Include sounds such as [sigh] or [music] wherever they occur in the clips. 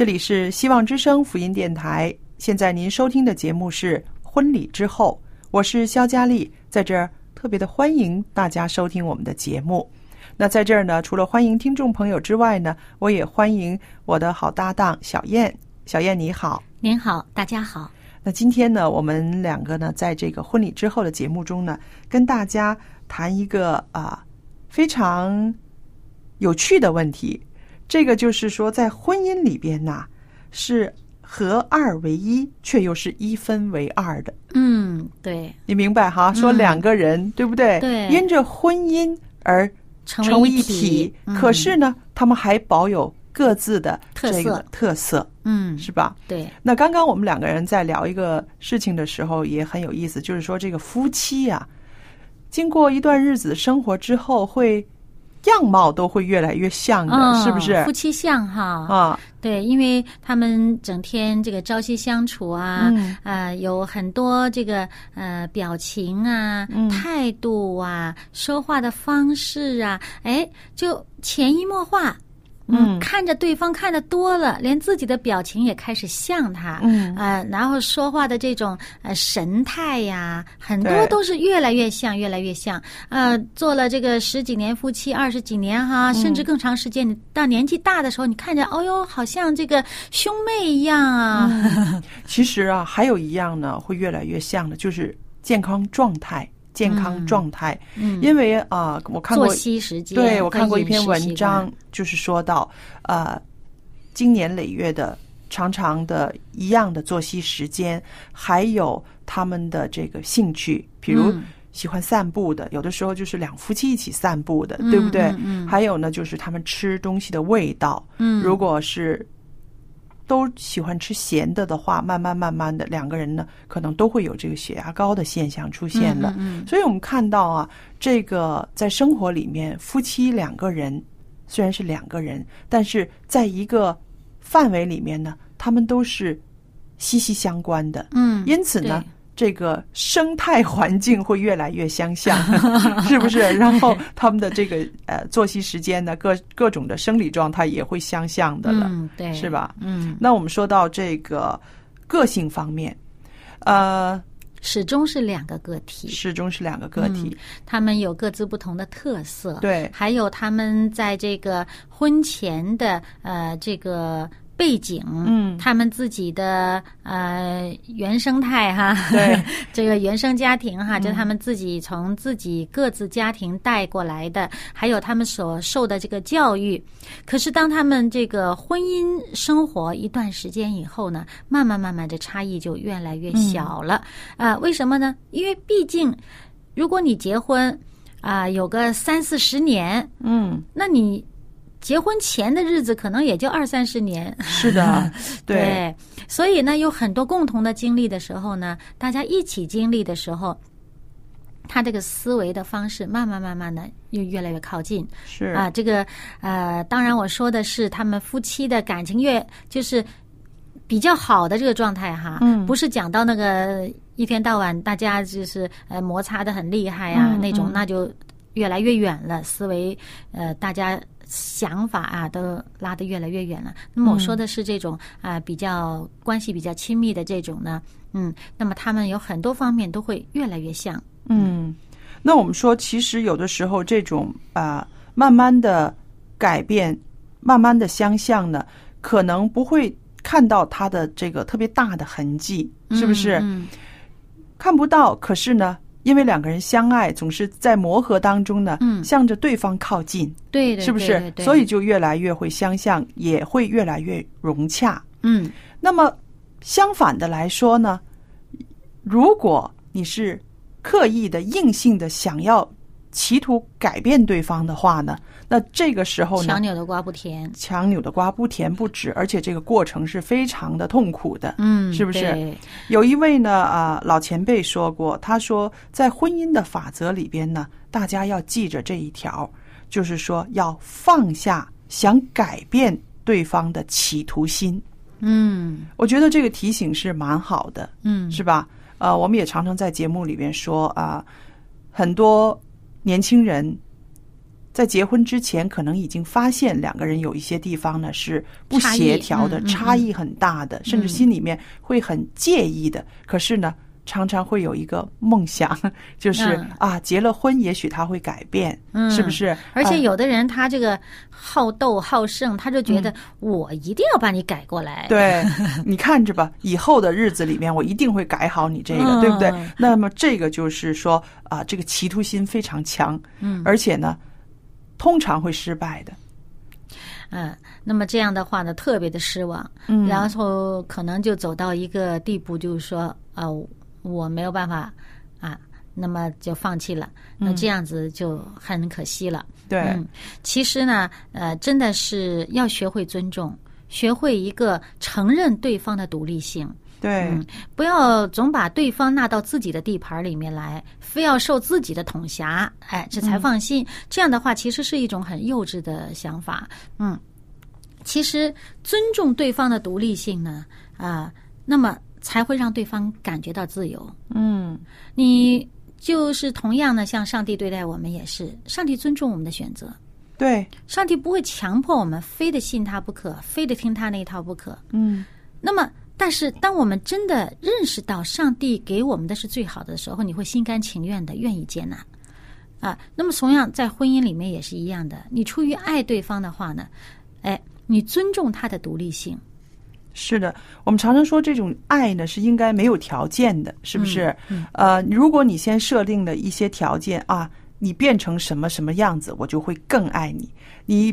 这里是希望之声福音电台，现在您收听的节目是《婚礼之后》，我是肖佳丽，在这儿特别的欢迎大家收听我们的节目。那在这儿呢，除了欢迎听众朋友之外呢，我也欢迎我的好搭档小燕。小燕你好，您好，大家好。那今天呢，我们两个呢，在这个婚礼之后的节目中呢，跟大家谈一个啊非常有趣的问题。这个就是说，在婚姻里边呐，是合二为一，却又是一分为二的。嗯，对，你明白哈？说两个人，对不对？对因着婚姻而成成为一体可是呢，他们还保有各自的特这个色特色，嗯，是吧？对，那刚刚我们两个人在聊一个事情的时候，也很有意思，就是说这个夫妻啊、经过一段日子生活之后，会样貌都会越来越像的，嗯是不是夫？妻相哈，啊，对，因为他们整天这个朝夕相处啊，嗯呃，有很多这个呃表情啊、嗯态度啊、说话的方式啊，哎，就潜移默化。嗯看着对方看的多了，连自己的表情也开始像他，嗯呃，然后说话的这种呃神态呀，很多都是越来越像，越来越像。呃，做了这个十几年夫妻，二十几年哈，甚至更长时间。你到年纪大的时候，你看着，哦哟，好像这个兄妹一样啊。[laughs] 其实啊，还有一样呢，会越来越像的，就是健康状态。健康状态，嗯，因为啊、我看过作息时间，对，我看过一篇文章，就是说到，呃，经年累月的、常常的一样的作息时间，还有他们的这个兴趣，比如嗯。喜欢散步的，有的时候就是两夫妻一起散步的，嗯对不对？嗯嗯。还有呢，就是他们吃东西的味道，嗯，如果是。都喜欢吃咸的的话，慢慢慢慢的，两个人呢可能都会有这个血压高的现象出现的。嗯嗯所以我们看到啊，这个在生活里面，夫妻两个人虽然是两个人，但是在一个范围里面呢，他们都是息息相关的。嗯，因此呢对，这个生态环境会越来越相像，[laughs] 是不是？然后他们的这个呃作息时间呢，各各种的生理状态也会相像的了，嗯，对，是吧？嗯，那我们说到这个个性方面，呃，始终是两个个体，始终是两个个体，他们有各自不同的特色，对还有他们在这个婚前的呃这个背景，嗯他们自己的呃原生态哈，对，[laughs] 这个原生家庭哈，嗯就他们自己从自己各自家庭带过来的，还有他们所受的这个教育。可是当他们这个婚姻生活一段时间以后呢，慢慢慢慢的差异就越来越小了。啊、为什么呢？因为毕竟如果你结婚啊、有个三四十年，嗯，那你结婚前的日子可能也就二三十年。是的，[laughs] 对，所以呢，有很多共同的经历的时候呢，大家一起经历的时候，他这个思维的方式慢慢慢慢的又越来越靠近是啊。这个呃，当然我说的是他们夫妻的感情越就是比较好的这个状态哈，嗯不是讲到那个一天到晚大家就是呃摩擦的很厉害啊、嗯那种，嗯那就越来越远了，思维呃大家。想法啊，都拉得越来越远了。那么我说的是这种啊、比较关系比较亲密的这种呢，嗯，那么他们有很多方面都会越来越像。嗯，那我们说，其实有的时候这种啊、慢慢的改变，慢慢的相像呢，可能不会看到它的这个特别大的痕迹，是不是？嗯看不到，可是呢，因为两个人相爱，总是在磨合当中呢，嗯向着对方靠近，是不是？对对对所以就越来越会相像，也会越来越融洽。嗯那么相反的来说呢，如果你是刻意的、硬性的想要企图改变对方的话呢，那这个时候呢强，扭的瓜不甜。强扭的瓜不甜不止，而且这个过程是非常的痛苦的。嗯，是不是对有一位呢啊、老前辈说过，他说在婚姻的法则里边呢，大家要记着这一条，就是说要放下想改变对方的企图心。嗯我觉得这个提醒是蛮好的，嗯是吧？呃，我们也常常在节目里边说啊、很多年轻人在结婚之前，可能已经发现两个人有一些地方呢是不协调的，差异很大的，甚至心里面会很介意的。可是呢，常常会有一个梦想，[laughs] 就是、嗯啊，结了婚，也许他会改变，嗯是不是？而且啊有的人他这个好斗好胜，他就觉得我一定要把你改过来。嗯对，你看着吧，[laughs] 以后的日子里面，我一定会改好你这个，嗯对不对？那么这个就是说啊，这个企图心非常强，嗯而且呢，通常会失败的。嗯，那么这样的话呢，特别的失望，嗯然后可能就走到一个地步，就是说，呃，我没有办法啊，那么就放弃了，那这样子就很可惜了。对，嗯，其实呢，呃，真的是要学会尊重，学会一个承认对方的独立性。对，嗯，不要总把对方纳到自己的地盘里面来，非要受自己的统辖，哎，这才放心。这样的话，其实是一种很幼稚的想法。嗯，其实尊重对方的独立性呢，啊、那么才会让对方感觉到自由。嗯，你就是同样的，像上帝对待我们也是，上帝尊重我们的选择，对，上帝不会强迫我们非得信他不可，非得听他那一套不可。嗯，那么，但是当我们真的认识到上帝给我们的是最好的时候，你会心甘情愿的愿意接纳啊。那么，同样在婚姻里面也是一样的，你出于爱对方的话呢，哎，你尊重他的独立性，是的。我们常常说这种爱呢是应该没有条件的，是不是？呃，如果你先设定了一些条件啊，你变成什么什么样子，我就会更爱你。你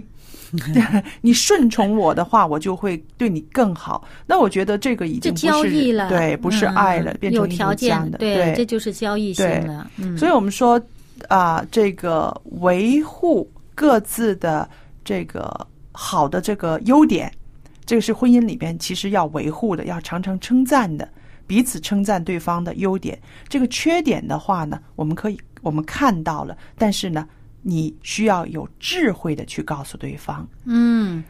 [laughs] 你顺从我的话，我就会对你更好。那我觉得这个已经不是交易了，对，不是爱了，嗯变成一条件这样的，对，这就是交易性对了。嗯，所以我们说啊、这个维护各自的这个好的这个优点，这个是婚姻里边其实要维护的，要常常称赞的，彼此称赞对方的优点。这个缺点的话呢，我们可以我们看到了，但是呢，你需要有智慧的去告诉对方，嗯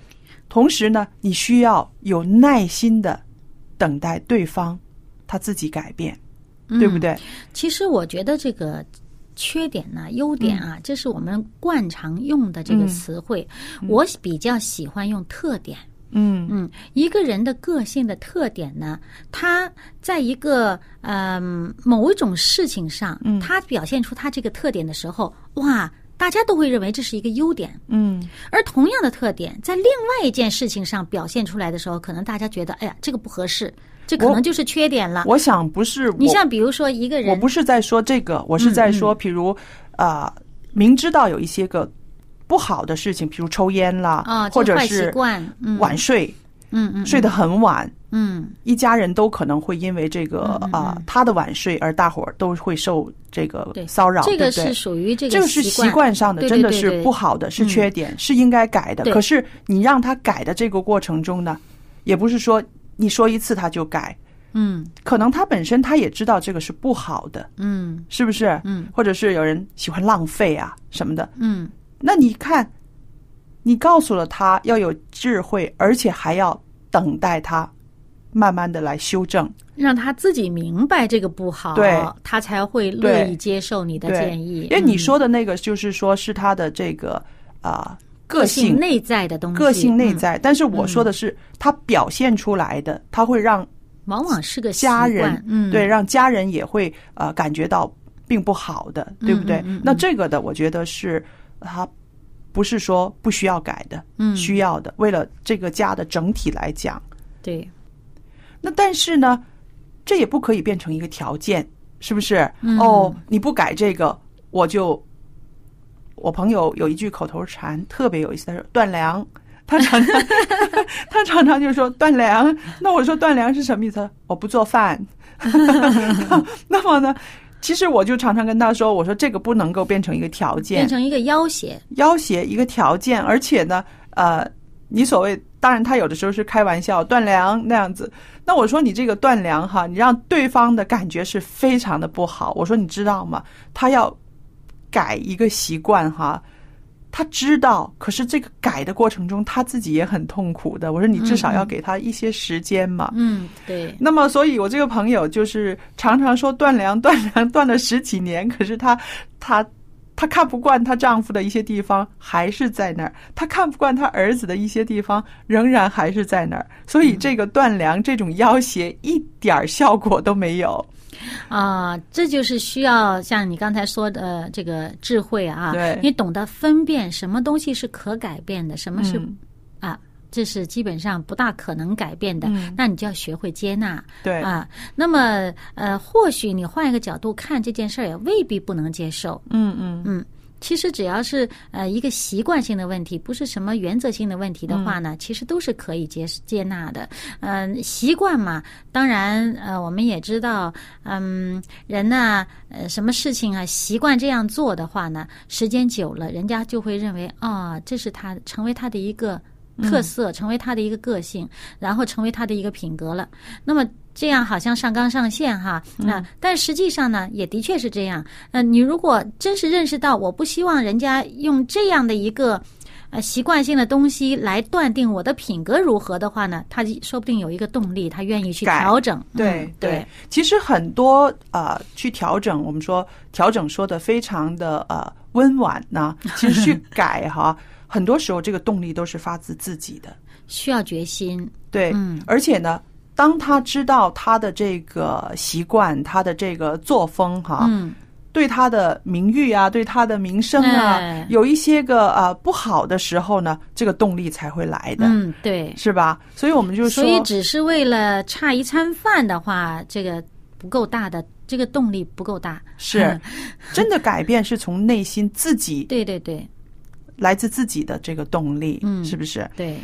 同时呢，你需要有耐心的等待对方他自己改变，对不嗯对？其实我觉得这个缺点呢、优点啊，这是我们惯常用的这个嗯词汇。我比较喜欢用特点。嗯嗯，一个人的个性的特点呢，他在一个嗯、某一种事情上，嗯他表现出他这个特点的时候，哇，大家都会认为这是一个优点。嗯而同样的特点，在另外一件事情上表现出来的时候，可能大家觉得，哎呀，这个不合适，这可能就是缺点了。我想不是你像比如说一个人，我不是在说这个，我是在说，比如啊、呃明知道有一些个不好的事情，比如抽烟啦，或者是晚睡，嗯嗯睡得很晚，嗯。一家人都可能会因为这个啊、他的晚睡而大伙儿都会受这个骚扰，这个是属于这这个是习惯。上的，对真的是不好的，是嗯缺点，是应该改的。可是你让他改的这个过程中呢，也不是说你说一次他就改，嗯。可能他本身他也知道这个是不好的，嗯。是不是？嗯。或者是有人喜欢浪费啊什么的。嗯那你看，你告诉了他要有智慧，而且还要等待他慢慢的来修正。让他自己明白这个不好，对。他才会乐意接受你的建议。因为你嗯说的那个就是说是他的这个啊、个性。内在的东西，个性内嗯。在，但是我说的是他表现出来的，他会让往往是个家人，嗯，对，让家人也会呃感觉到并不好的，对不对？那这个的，我觉得是他不是说不需要改的，嗯需要的，为了这个家的整体来讲。对，那但是呢，这也不可以变成一个条件，是不是？嗯哦，你不改这个，我就。我朋友有一句口头禅特别有意思，他说断粮。他常常 [laughs] [laughs] 他常常就说断粮。那我说断粮是什么意思？我不做饭。[laughs] 那么呢，其实我就常常跟他说，我说这个不能够变成一个条件变，成一个要挟，要挟一个条件，而且呢，呃，你所谓当然他有的时候是开玩笑断粮那样子。那我说你这个断粮哈，你让对方的感觉是非常的不好。我说你知道吗？他要改一个习惯哈。他知道，可是这个改的过程中，他自己也很痛苦的。我说你至少要给他一些时间嘛。嗯，对，那么，所以我这个朋友就是常常说断粮，断粮，断了十几年，可是她，她，她看不惯她丈夫的一些地方，还是在那儿；她看不惯她儿子的一些地方，仍然还是在那儿。所以，这个断粮这种要挟一点儿效果都没有。啊，这就是需要像你刚才说的呃这个智慧啊，对你懂得分辨什么东西是可改变的，什么是、嗯啊，这是基本上不大可能改变的，嗯那你就要学会接纳。对，啊，那么呃，或许你换一个角度看这件事儿，也未必不能接受。嗯嗯嗯，其实只要是呃一个习惯性的问题，不是什么原则性的问题的话呢，其实都是可以接接纳的。嗯、习惯嘛，当然呃，我们也知道，嗯，人呢，呃，什么事情啊，习惯这样做的话呢，时间久了，人家就会认为啊、这是他成为他的一个。特色成为他的一个个性，然后成为他的一个品格了。那么这样好像上纲上线哈，那、但实际上呢，也的确是这样。呃，你如果真是认识到，我不希望人家用这样的一个呃习惯性的东西来断定我的品格如何的话呢，他说不定有一个动力，他愿意去调整。对嗯、对，其实很多呃去调整，我们说调整说的非常的呃温婉呢，其实去 [laughs] 改哈，很多时候这个动力都是发自自己的。需要决心。对，嗯而且呢，当他知道他的这个习惯，他的这个作风哈，嗯，对他的名誉啊，对他的名声啊，哎有一些个呃不好的时候呢，这个动力才会来的，嗯，对。是吧？所以我们就说所，以只是为了差一餐饭的话，这个不够大的，这个动力不够大。是 [laughs] 真的改变是从内心自己对对对来自自己的这个动力，嗯是不是？对。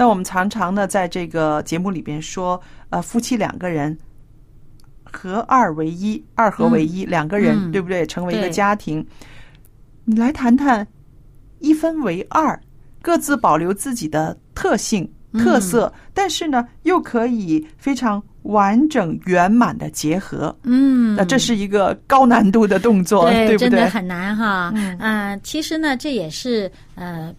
那我们常常呢，在这个节目里边说，呃，夫妻两个人合二为一，二合为一，两个人、嗯对不对？成为一个家庭。你来谈谈一分为二，各自保留自己的特性、特色，但是呢，又可以非常完整圆满的结合。嗯，那这是一个高难度的动作，对，不对？真的很难哈。嗯呃其实呢，这也是呃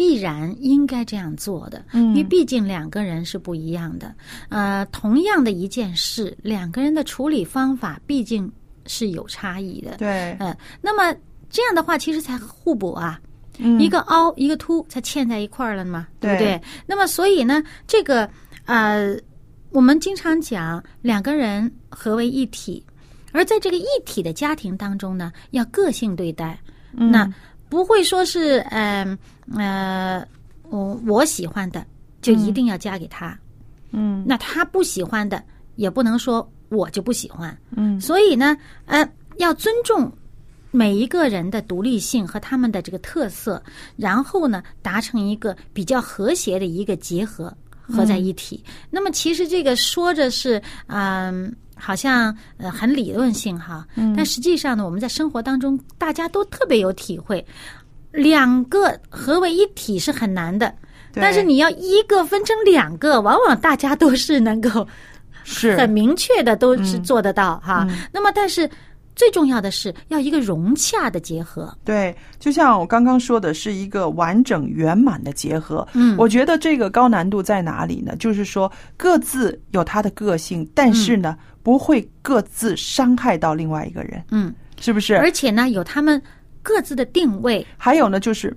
必然应该这样做的，嗯因为毕竟两个人是不一样的。呃，同样的一件事，两个人的处理方法毕竟是有差异的。对，嗯、那么这样的话，其实才互补啊。嗯一个凹一个凸，才嵌在一块儿了嘛，对不对对？那么所以呢，这个呃，我们经常讲两个人合为一体，而在这个一体的家庭当中呢，要个性对待，嗯那不会说是嗯呃我我喜欢的就一定要嫁给他，嗯那他不喜欢的也不能说我就不喜欢，嗯所以呢，呃，要尊重每一个人的独立性和他们的这个特色，然后呢，达成一个比较和谐的一个结合，合在一起。那么，其实这个说着是嗯。好像呃很理论性哈，但实际上呢，我们在生活当中大家都特别有体会，两个合为一体是很难的，但是你要一个分成两个，往往大家都是能够是很明确的都是做得到哈。那么，但是最重要的是要一个融洽的结合。对，就像我刚刚说的，是一个完整圆满的结合。嗯，我觉得这个高难度在哪里呢？就是说各自有他的个性，但是呢。不会各自伤害到另外一个人，嗯，是不是？而且呢，有他们各自的定位，还有呢，就是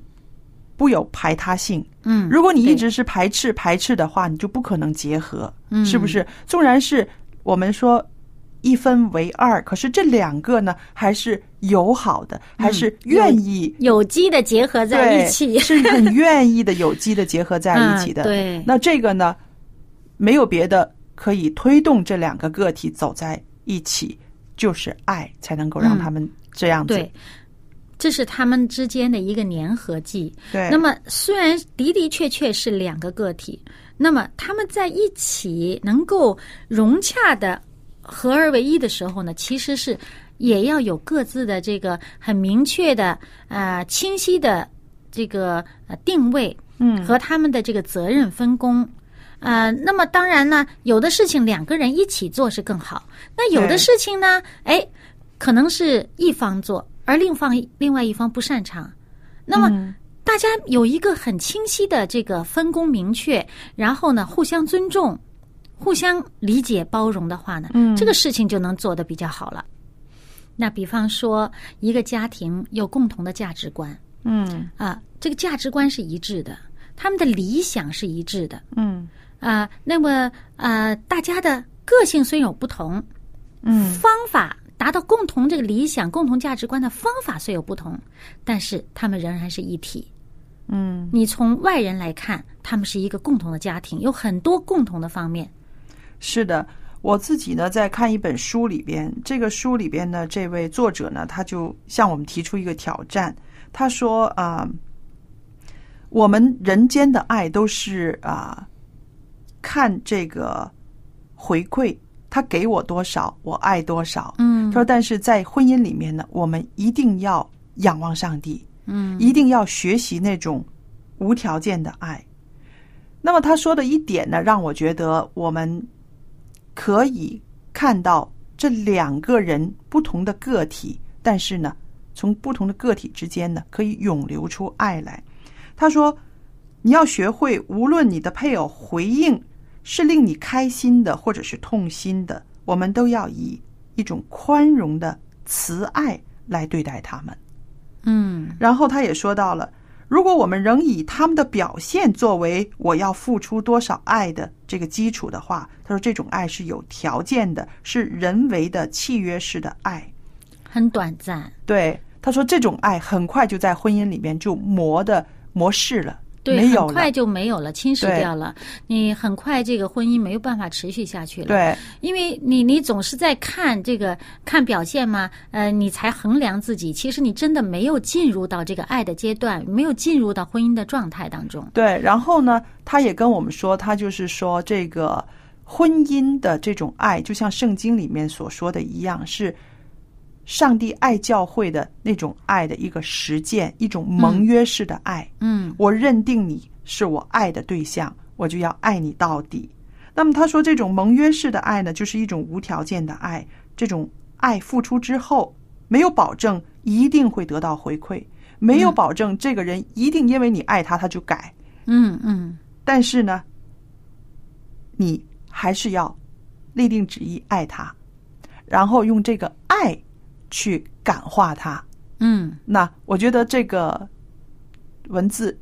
不有排他性，嗯，如果你一直是排斥排斥的话，你就不可能结合，嗯，是不是？纵然是我们说一分为二，可是这两个呢，还是友好的，还是愿意有机的结合在一起，是很愿意的有机的结合在一起的。[laughs] 对，那这个呢，没有别的。可以推动这两个个体走在一起，就是爱，才能够让他们这样子。对，这是他们之间的一个粘合剂。对。那么，虽然的的确确是两个个体，那么他们在一起能够融洽的合而为一的时候呢，其实是也要有各自的这个很明确的、呃清晰的这个呃定位，嗯，和他们的这个责任分工。呃，那么当然呢，有的事情两个人一起做是更好。那有的事情呢，哎，可能是一方做，而另方另外一方不擅长。那么大家有一个很清晰的这个分工明确，然后呢，互相尊重、互相理解、包容的话呢，这个事情就能做得比较好了。那比方说，一个家庭有共同的价值观，嗯啊，这个价值观是一致的，他们的理想是一致的，嗯。啊，那么呃，大家的个性虽有不同，嗯，方法达到共同这个理想、共同价值观的方法虽有不同，但是他们仍然是一体。嗯，你从外人来看，他们是一个共同的家庭，有很多共同的方面。是的，我自己呢在看一本书里边，这个书里边呢，这位作者呢，他就向我们提出一个挑战，他说啊，我们人间的爱都是啊。看这个回馈，他给我多少，我爱多少。嗯，他说，但是在婚姻里面呢，我们一定要仰望上帝，嗯，一定要学习那种无条件的爱。那么他说的一点呢，让我觉得我们可以看到这两个人不同的个体，但是呢，从不同的个体之间呢，可以涌流出爱来。他说，你要学会，无论你的配偶回应。是令你开心的，或者是痛心的，我们都要以一种宽容的慈爱来对待他们。嗯，然后他也说到了，如果我们仍以他们的表现作为我要付出多少爱的这个基础的话，他说这种爱是有条件的，是人为的契约式的爱，很短暂。对，他说这种爱很快就在婚姻里面就磨的磨逝了。对，很快就没有了，侵蚀掉了。你很快这个婚姻没有办法持续下去了。对，因为你你总是在看这个看表现嘛，呃，你才衡量自己。其实你真的没有进入到这个爱的阶段，没有进入到婚姻的状态当中。对，然后呢，他也跟我们说，他就是说这个婚姻的这种爱，就像圣经里面所说的一样，是。上帝爱教会的那种爱的一个实践，一种盟约式的爱。嗯，我认定你是我爱的对象，我就要爱你到底。那么他说，这种盟约式的爱呢，就是一种无条件的爱。这种爱付出之后，没有保证一定会得到回馈，没有保证这个人一定因为你爱他他就改。嗯嗯。但是呢，你还是要立定旨意爱他，然后用这个爱。去感化他，嗯，那我觉得这个文字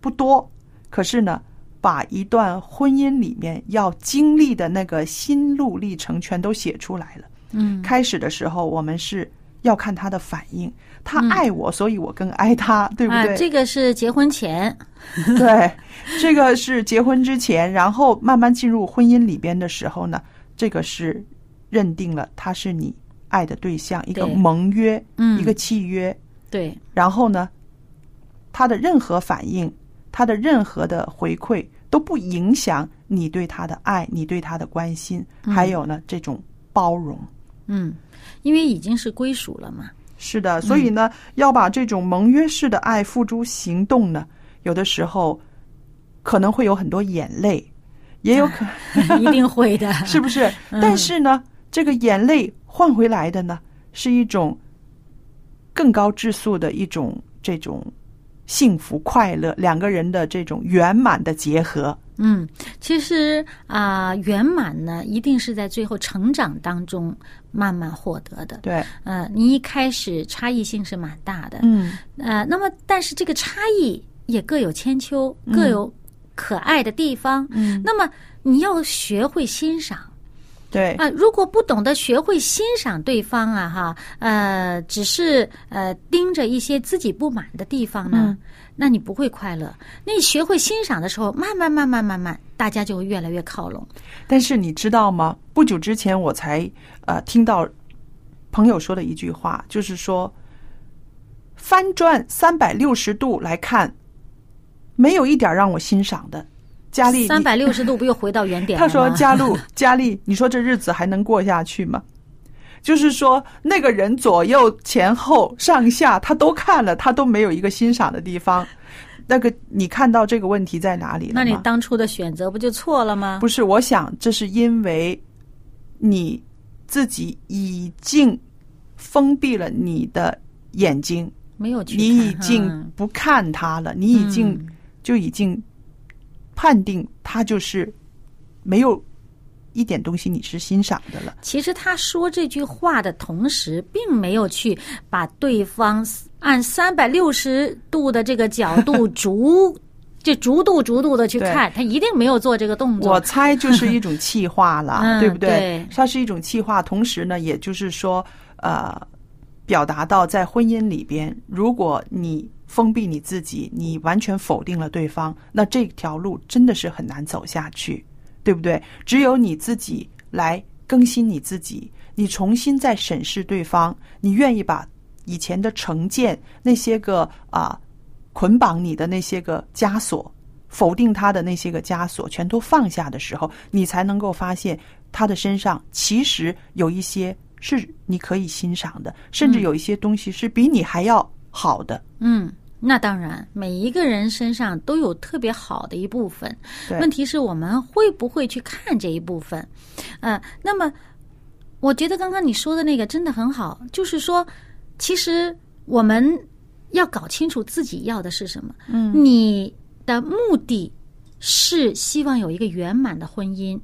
不多，可是呢，把一段婚姻里面要经历的那个心路历程全都写出来了。嗯，开始的时候我们是要看他的反应，他爱我，所以我更爱他，对不对？这个是结婚前，[laughs] 对，这个是结婚之前，然后慢慢进入婚姻里边的时候呢，这个是认定了他是你。爱的对象，一个盟约，嗯一个契约。对，然后呢，他的任何反应，他的任何的回馈都不影响你对他的爱，你对他的关心，还有呢这种包容。嗯，因为已经是归属了嘛。是的，所以呢，要把这种盟约式的爱付诸行动呢，有的时候可能会有很多眼泪，也有可 [laughs] 一定会的，[laughs] 是不是？但是呢，这个眼泪换回来的呢，是一种更高质素的一种这种幸福快乐，两个人的这种圆满的结合。嗯，其实啊、圆满呢，一定是在最后成长当中慢慢获得的。对，呃，你一开始差异性是蛮大的，嗯，呃，那么但是这个差异也各有千秋，各有可爱的地方。嗯，那么你要学会欣赏。对，啊、如果不懂得学会欣赏对方啊，哈，呃，只是呃盯着一些自己不满的地方呢，那你不会快乐。那你学会欣赏的时候，慢慢慢慢慢慢，大家就会越来越靠拢。但是你知道吗？不久之前我才呃听到朋友说的一句话，就是说翻转三百六十度来看，没有一点让我欣赏的。佳丽，三百六十度不又回到原点了他说：“佳露，佳丽，你说这日子还能过下去吗？就是说，那个人左右前后上下他都看了，他都没有一个欣赏的地方。那个你看到这个问题在哪里了？那你当初的选择不就错了吗？不是，我想这是因为你自己已经封闭了你的眼睛，没有去你已经嗯不看他了，你已经嗯就已经判定他就是没有一点东西你是欣赏的了。其实他说这句话的同时，并没有去把对方按三百六十度的这个角度逐就逐度逐度的去看，他一定没有做这个动作。我猜就是一种气化了，嗯对不对？对它是一种气化，同时呢，也就是说，呃，表达到在婚姻里边，如果你封闭你自己，你完全否定了对方，那这条路真的是很难走下去，对不对？只有你自己来更新你自己，你重新再审视对方，你愿意把以前的成见那些个啊、捆绑你的那些个枷锁，否定他的那些个枷锁，全都放下的时候，你才能够发现他的身上其实有一些是你可以欣赏的，甚至有一些东西是比你还要好的。嗯，那当然，每一个人身上都有特别好的一部分。问题是我们会不会去看这一部分？呃，那么我觉得刚刚你说的那个真的很好，就是说，其实我们要搞清楚自己要的是什么。嗯，你的目的是希望有一个圆满的婚姻，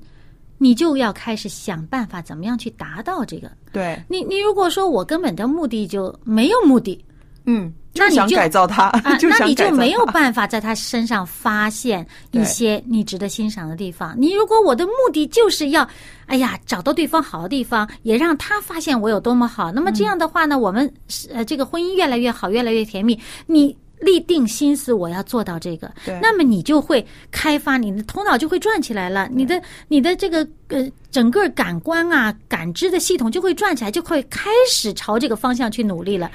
你就要开始想办法怎么样去达到这个。对，你你如果说我根本的目的就没有目的，嗯，就想 [laughs] 那你就改造他，啊，就那你就没有办法在他身上发现一些你值得欣赏的地方。你如果我的目的就是要，哎呀，找到对方好的地方，也让他发现我有多么好，那么这样的话呢，我们是呃这个婚姻越来越好，越来越甜蜜。你。立定心思，我要做到这个，那么你就会开发你的头脑，就会转起来了。你的你的这个呃整个感官啊、感知的系统就会转起来，就会开始朝这个方向去努力了。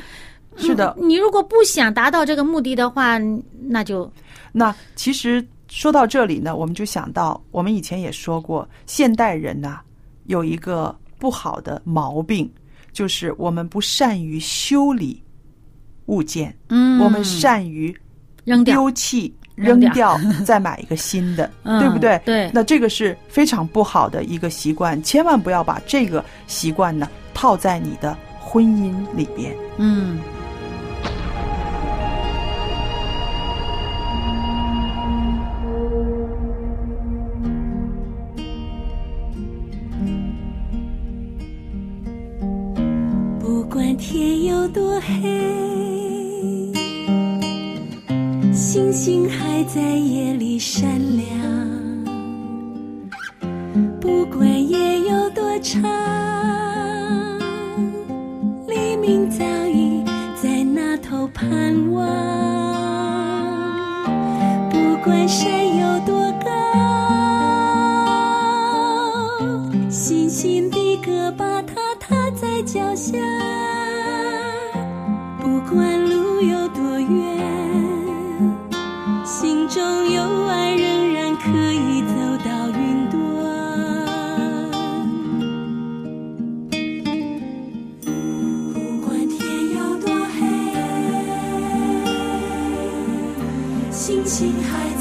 是的，你如果不想达到这个目的的话，那就那其实说到这里呢，我们就想到，我们以前也说过，现代人呐、有一个不好的毛病，就是我们不善于修理物件，嗯，我们善于扔掉。丢弃、扔掉扔掉，[laughs] 再买一个新的，嗯对不对？对那这个是非常不好的一个习惯，千万不要把这个习惯呢套在你的婚姻里边。嗯多黑，星星还在眼心还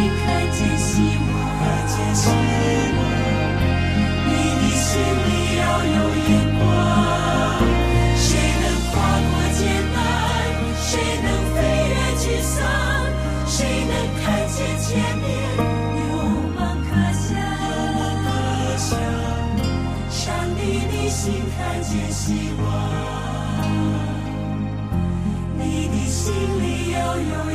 你看见希望，看见希望，你的心里要有眼光。谁能跨过艰难？谁能飞越沮丧？谁能看见前面有梦可想？山里的心看见希望，你的心里要有。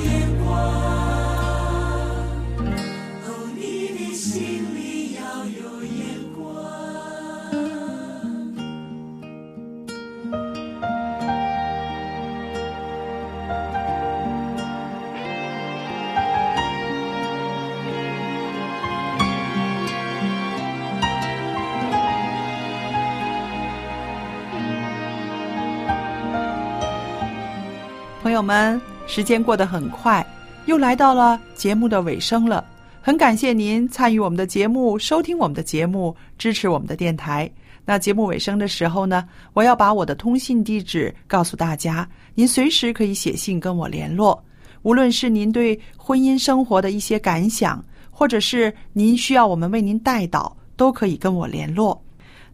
朋友们，时间过得很快，又来到了节目的尾声了。很感谢您参与我们的节目，收听我们的节目，支持我们的电台。那节目尾声的时候呢，我要把我的通信地址告诉大家，您随时可以写信跟我联络。无论是您对婚姻生活的一些感想，或者是您需要我们为您代祷，都可以跟我联络。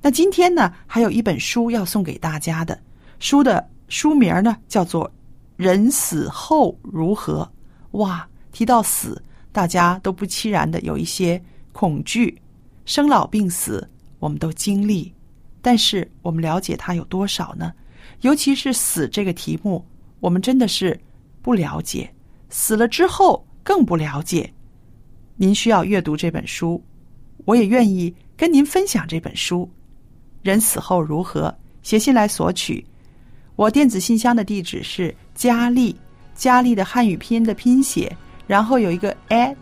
那今天呢，还有一本书要送给大家的，书的书名呢叫做《人死后如何》。哇，提到死，大家都不期然的有一些恐惧。生老病死，我们都经历，但是我们了解它有多少呢？尤其是死这个题目，我们真的是不了解。死了之后更不了解。您需要阅读这本书，我也愿意跟您分享这本书。人死后如何？写信来索取。我电子信箱的地址是佳丽，佳丽的汉语拼音的拼写，然后有一个 at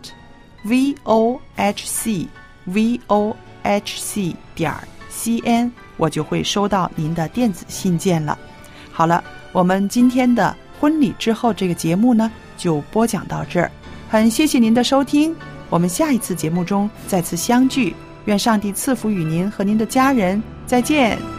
v o h c v o h c 点 c n，我就会收到您的电子信件了。好了，我们今天的婚礼之后这个节目呢，就播讲到这儿。很谢谢您的收听，我们下一次节目中再次相聚。愿上帝赐福与您和您的家人，再见。